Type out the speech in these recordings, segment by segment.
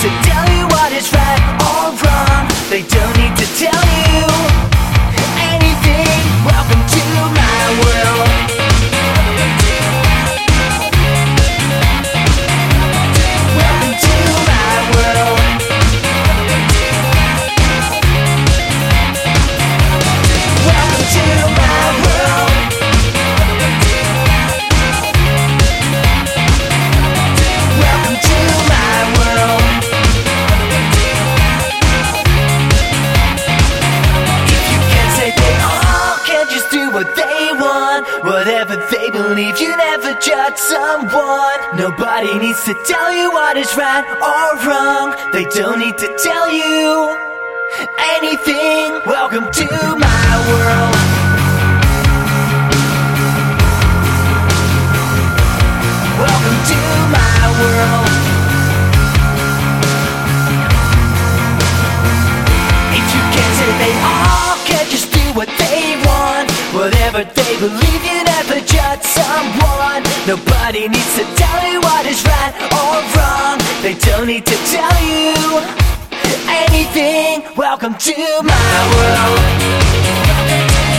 sit down. Nobody needs to tell you what is right or wrong. They don't need to tell you anything. Welcome to my world. Welcome to my world. If you can't say they all can just they believe, you never judge someone. Nobody needs to tell you what is right or wrong. They don't need to tell you anything. Welcome to my world.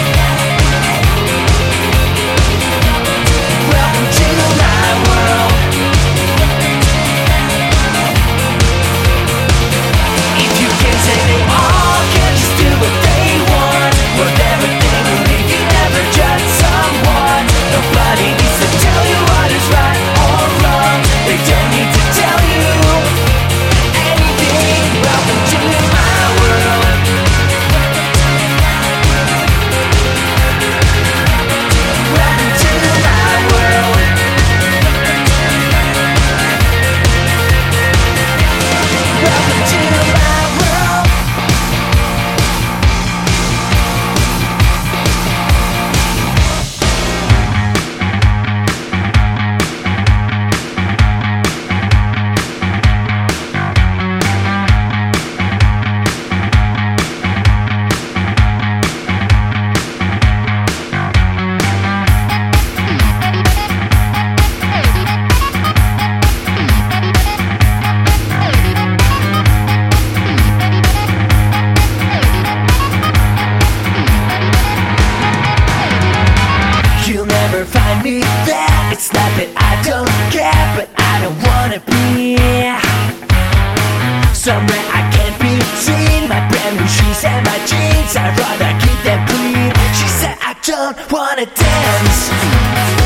Seen. My brand new shoes and my jeans, I'd rather keep them clean. She said I don't wanna dance.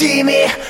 see me?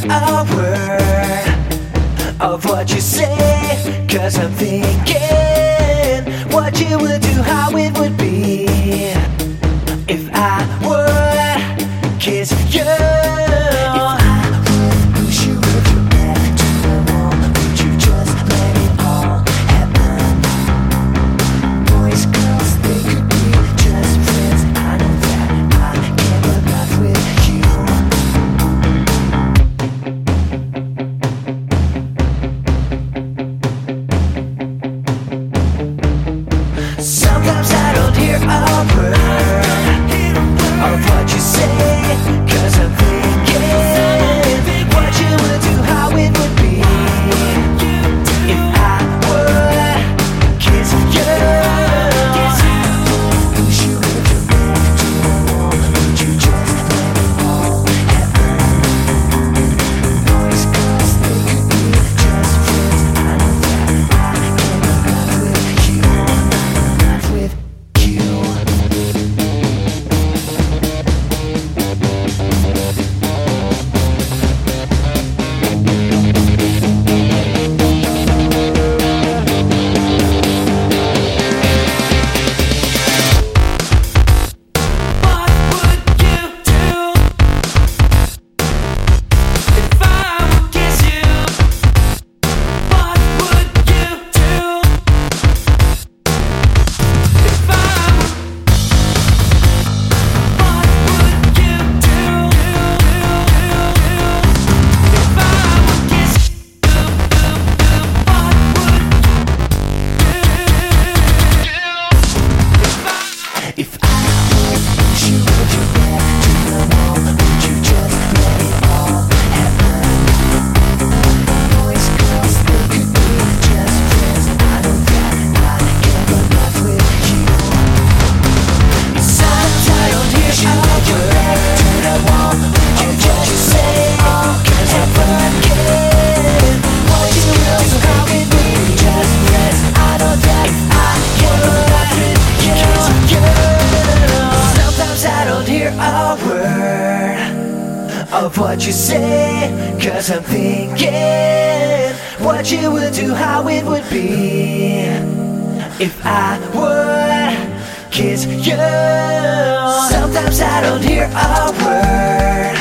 hear a word of what you say, cause I'm thinking what you will do, how what you say Cause I'm thinking What you would do, how it would be If I would kiss you. Sometimes I don't hear a word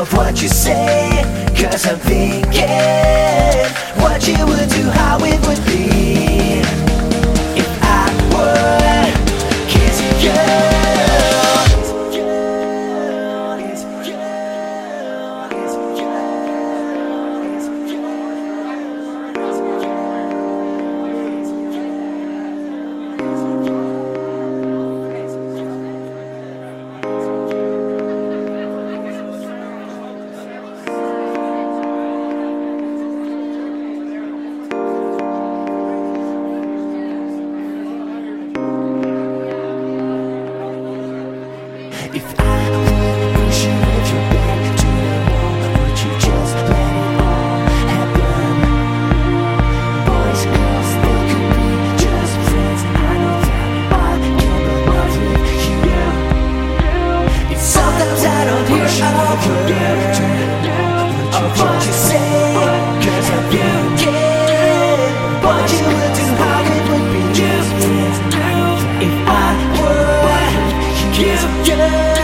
Of what you say Cause I'm thinking What you would do, how it would be If I would kiss you. Yeah.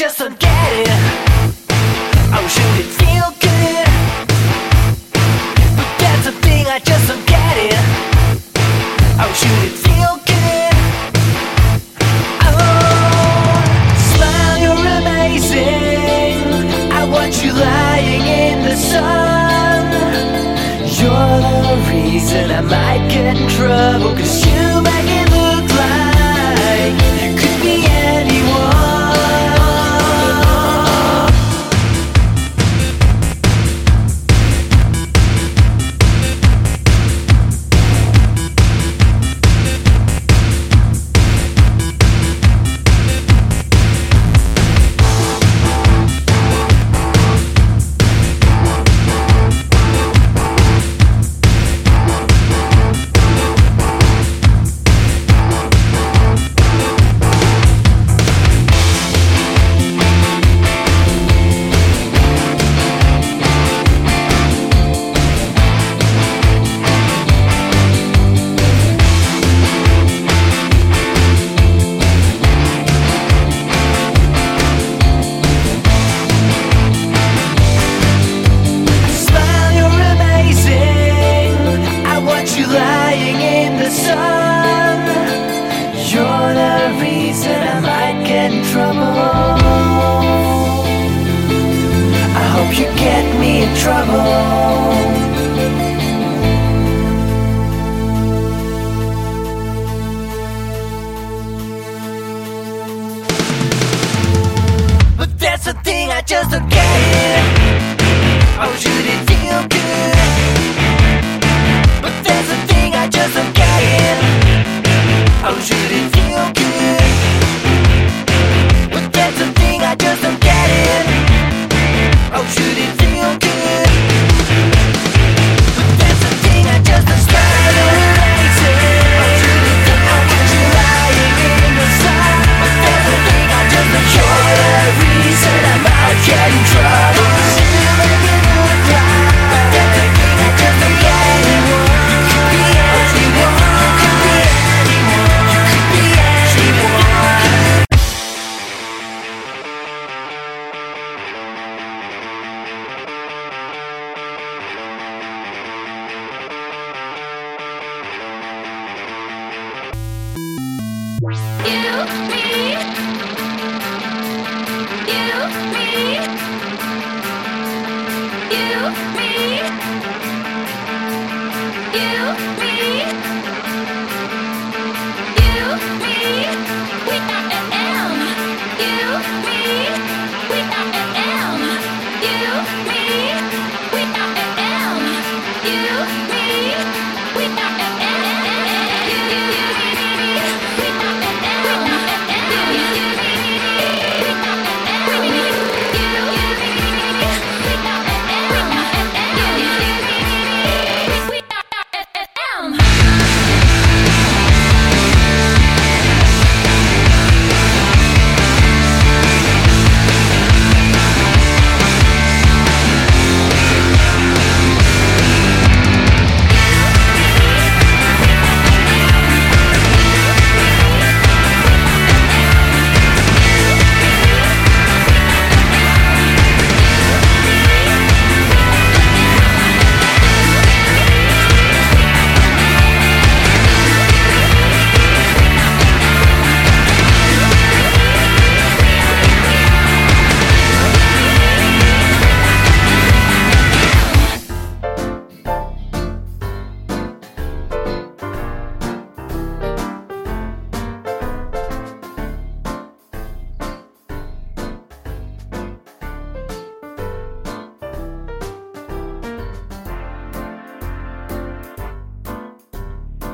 Just don't get just don't get We